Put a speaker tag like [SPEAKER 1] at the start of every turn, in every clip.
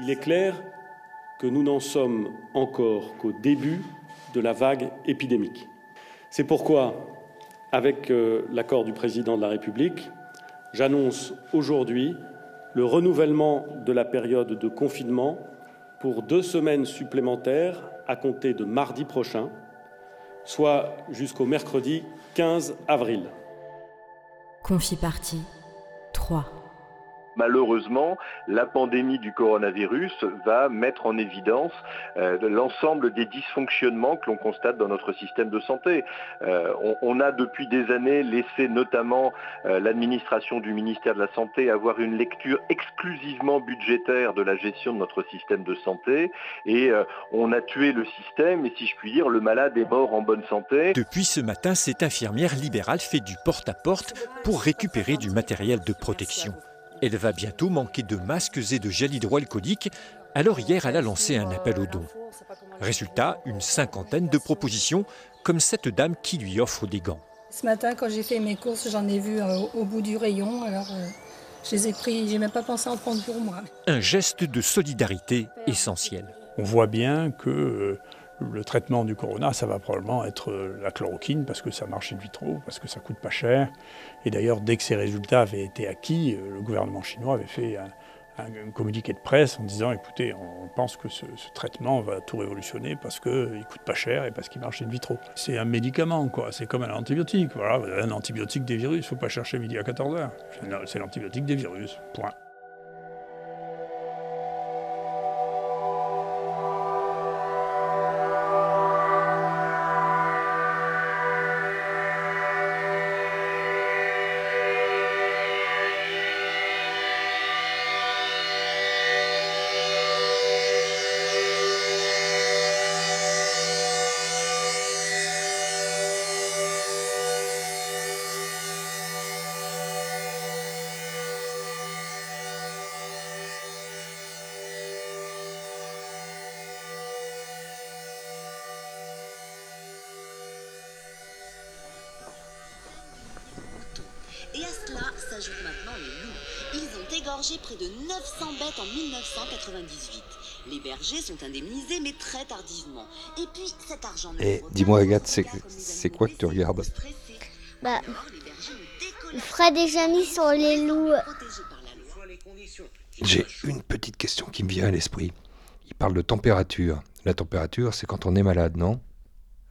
[SPEAKER 1] Il est clair que nous n'en sommes encore qu'au début de la vague épidémique. C'est pourquoi, avec euh, l'accord du président de la République, j'annonce aujourd'hui le renouvellement de la période de confinement pour deux semaines supplémentaires à compter de mardi prochain, soit jusqu'au mercredi 15 avril.
[SPEAKER 2] Confie partie 3
[SPEAKER 3] malheureusement, la pandémie du coronavirus va mettre en évidence euh, l'ensemble des dysfonctionnements que l'on constate dans notre système de santé. Euh, on, a depuis des années laissé notamment euh, l'administration du ministère de la Santé avoir une lecture exclusivement budgétaire de la gestion de notre système de santé et on a tué le système et si je puis dire, le malade est mort en bonne santé.
[SPEAKER 4] Depuis ce matin, cette infirmière libérale fait du porte-à-porte -porte pour récupérer du matériel de protection. Elle va bientôt manquer de masques et de gel hydroalcoolique, alors hier elle a lancé un appel aux dons. Résultat, une cinquantaine de propositions, comme cette dame qui lui offre des gants.
[SPEAKER 5] Ce matin, quand j'ai fait mes courses, j'en ai vu euh, au bout du rayon, alors euh, je les ai pris, j'ai même pas pensé en prendre pour moi.
[SPEAKER 4] Un geste de solidarité essentiel.
[SPEAKER 6] On voit bien que euh, le traitement du corona, ça va probablement être euh, la chloroquine parce que ça marche in vitro, parce que ça coûte pas cher. Et d'ailleurs, dès que ces résultats avaient été acquis, euh, le gouvernement chinois avait fait un, communiqué de presse en disant écoutez, on pense que ce, traitement va tout révolutionner parce qu'il ne coûte pas cher et parce qu'il marche in vitro. C'est un médicament, quoi. C'est comme un antibiotique. Voilà, un antibiotique des virus. Il faut pas chercher midi à 14h. C'est l'antibiotique des virus. Point.
[SPEAKER 7] les loups. Ils ont égorgé près de 900 bêtes en 1998. Les bergers sont indemnisés, mais très tardivement. Et puis, cet argent...
[SPEAKER 8] Eh, dis-moi, Agathe, c'est quoi que tu regardes
[SPEAKER 9] Bah, Fred et Jamie sur les loups.
[SPEAKER 8] J'ai une petite question qui me vient à l'esprit. Il parle de température. La température, c'est quand on est malade, non?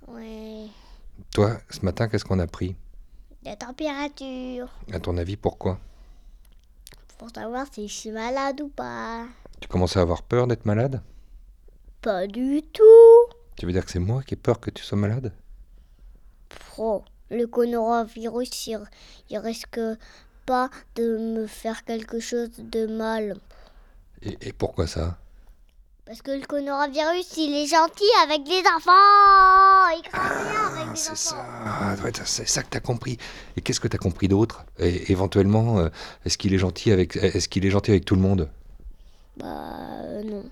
[SPEAKER 9] Oui.
[SPEAKER 8] Toi, ce matin, qu'est-ce qu'on a pris?
[SPEAKER 9] La température.
[SPEAKER 8] À ton avis, pourquoi?
[SPEAKER 9] Pour savoir si je suis malade ou pas.
[SPEAKER 8] Tu commences à avoir peur d'être malade?
[SPEAKER 9] Pas du tout.
[SPEAKER 8] Tu veux dire que c'est moi qui ai peur que tu sois malade?
[SPEAKER 9] Pro, le coronavirus, il, il risque pas de me faire quelque chose de mal.
[SPEAKER 8] et pourquoi ça?
[SPEAKER 9] Parce que le coronavirus, il est gentil avec les enfants. Il craint rien avec les enfants.
[SPEAKER 8] Ça. C'est ça que t'as compris. Et qu'est-ce que t'as compris d'autre? Et éventuellement, euh, est-ce qu'il est gentil avec, est-ce qu'il est gentil avec tout le monde?
[SPEAKER 9] Bah non.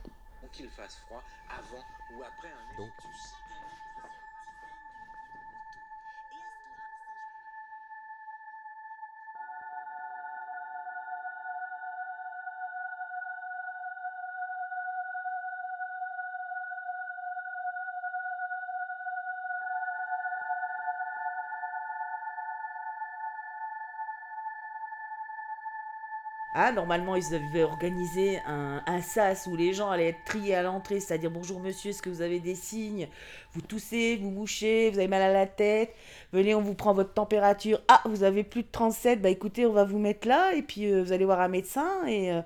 [SPEAKER 10] Ah, normalement, ils avaient organisé un, sas où les gens allaient être triés à l'entrée, c'est-à-dire bonjour monsieur, est-ce que vous avez des signes? Vous toussez, vous mouchez, vous avez mal à la tête, venez, on vous prend votre température. Ah, vous avez plus de 37, bah écoutez, on va vous mettre là, et puis euh, vous allez voir un médecin, et, euh,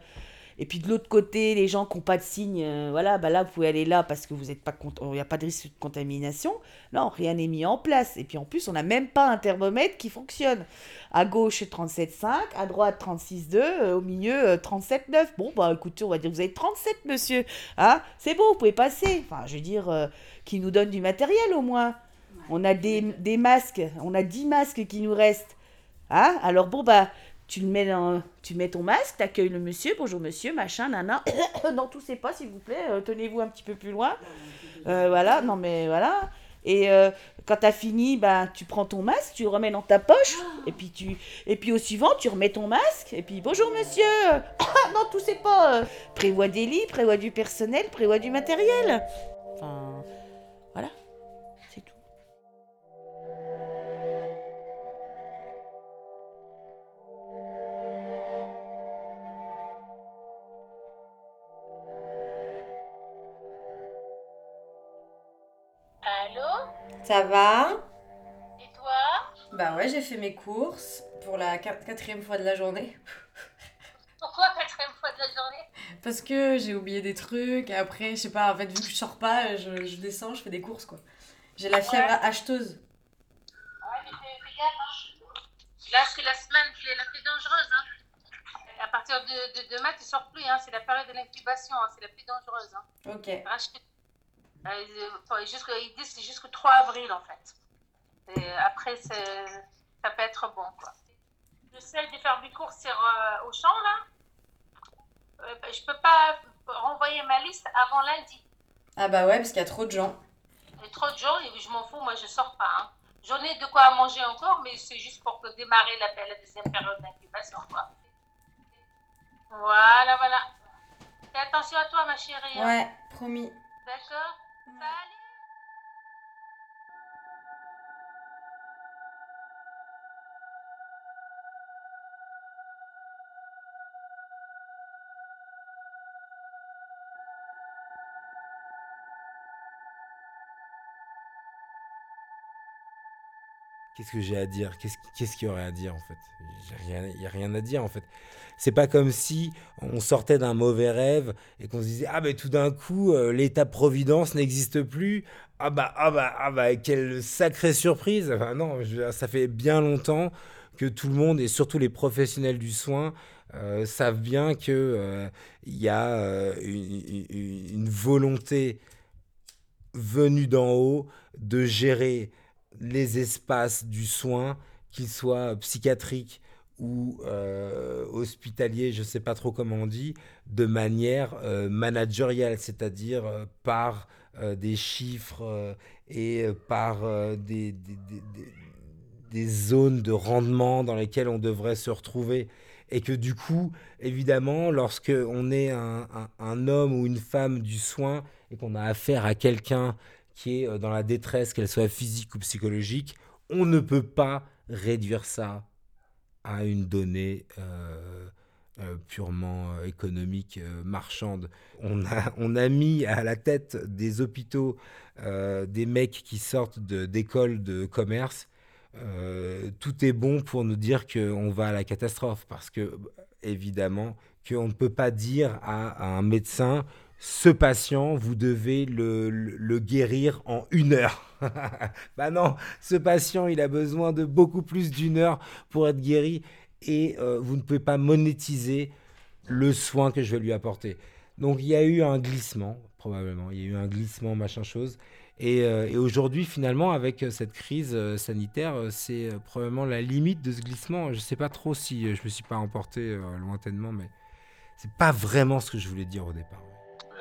[SPEAKER 10] et puis de l'autre côté, les gens qui n'ont pas de signes, euh, voilà, bah là, vous pouvez aller là parce que vous êtes pas il n'y a pas de risque de contamination. Non, rien n'est mis en place. Et puis en plus, on n'a même pas un thermomètre qui fonctionne. À gauche, 37,5, à droite, 36,2, euh, au milieu, 37,9. Euh, bon, bah écoutez, on va dire, vous avez 37, monsieur. Hein C'est bon, vous pouvez passer. Enfin, je veux dire, qui nous donne du matériel au moins. On a des, des masques, on a 10 masques qui nous restent. Hein Alors bon, bah tu le mets dans, tu mets ton masque, t'accueilles le monsieur, bonjour monsieur, machin, nana. non, toussez pas s'il vous plaît, euh, tenez-vous un petit peu plus loin. Euh, voilà, non mais voilà. Et euh, quand tu as fini, ben, tu prends ton masque, tu le remets dans ta poche, et puis, tu, et puis au suivant, tu remets ton masque, et puis bonjour monsieur non, tout c'est pas Prévois des lits, prévois du personnel, prévois du matériel. Enfin, voilà,
[SPEAKER 11] Ça va
[SPEAKER 12] Et toi?
[SPEAKER 11] Bah ouais, j'ai fait mes courses pour la quat- quatrième fois de la journée.
[SPEAKER 12] Pourquoi quatrième fois de la journée?
[SPEAKER 11] Parce que j'ai oublié des trucs et après, je sais pas, en fait, vu que je sors pas, je, je descends, je fais des courses quoi. J'ai la fièvre
[SPEAKER 12] Ouais.
[SPEAKER 11] acheteuse.
[SPEAKER 12] Ouais, mais fais, gaffe. Hein. Là, c'est la semaine qui est la plus dangereuse. Hein. À partir de, de demain, tu sors plus. Hein. C'est la période de l'incubation. Hein. C'est la plus dangereuse. Hein.
[SPEAKER 11] Ok.
[SPEAKER 12] Rachète- Euh, ils- jusqu'au- ils disent que c'est jusqu'au 3 avril en fait. Et après, ça peut être bon quoi. J'essaie de faire des courses sur, euh, au champ là. Euh, bah, je peux pas renvoyer ma liste avant lundi.
[SPEAKER 11] Ah bah ouais, parce qu'il y a trop de gens.
[SPEAKER 12] Il y a trop de gens et je m'en fous, moi je sors pas. hein. J'en ai de quoi à manger encore, mais c'est juste pour que démarrer la, la deuxième période d'incubation. quoi. Voilà, voilà. Fais attention à toi, ma chérie. hein.
[SPEAKER 11] Ouais, promis.
[SPEAKER 12] D'accord Bali
[SPEAKER 13] Qu'est-ce que j'ai à dire? Qu'est-ce qu'il y aurait à dire en fait? Il n'y a rien à dire en fait. C'est pas comme si on sortait d'un mauvais rêve et qu'on se disait ah ben tout d'un coup euh, l'État-providence n'existe plus. Ah bah ah bah ah bah quelle sacrée surprise. Non, ça fait bien longtemps que tout le monde et surtout les professionnels du soin euh, savent bien que euh, y a euh, une volonté venue d'en haut de gérer les espaces du soin, qu'ils soient psychiatriques ou euh, hospitaliers, je ne sais pas trop comment on dit, de manière euh, managériale, c'est-à-dire euh, par des chiffres et par des, des- zones de rendement dans lesquelles on devrait se retrouver. Et que du coup, évidemment, lorsque on est un- un homme ou une femme du soin et qu'on a affaire à quelqu'un qui est euh, dans la détresse, qu'elle soit physique ou psychologique, on ne peut pas réduire ça à une donnée euh, euh, purement économique, marchande. On a, on a mis à la tête des hôpitaux des mecs qui sortent d'écoles de, commerce. Tout est bon pour nous dire qu'on va à la catastrophe, parce que, évidemment, qu'on ne peut pas dire à un médecin ce patient, vous devez le, guérir en une heure. bah non, ce patient, il a besoin de beaucoup plus d'une heure pour être guéri et euh, vous ne pouvez pas monétiser le soin que je vais lui apporter. Donc il y a eu un glissement, probablement, il y a eu un glissement, machin chose. Et, euh, aujourd'hui, finalement, avec euh, cette crise sanitaire, c'est probablement la limite de ce glissement. Je ne sais pas trop si je me suis pas emporté lointainement, mais c'est pas vraiment ce que je voulais dire au départ.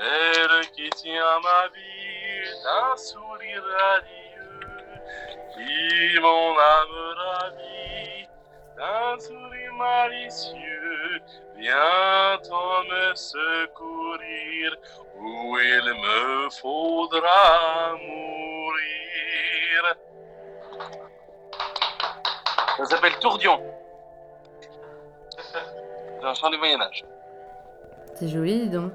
[SPEAKER 14] Elle qui tient ma vie d'un sourire radieux, qui mon âme ravit d'un sourire malicieux, bientôt me secourir où il me faudra mourir. Ça s'appelle Tourdion. C'est un chant du Moyen-Âge.
[SPEAKER 11] C'est joli, dis donc.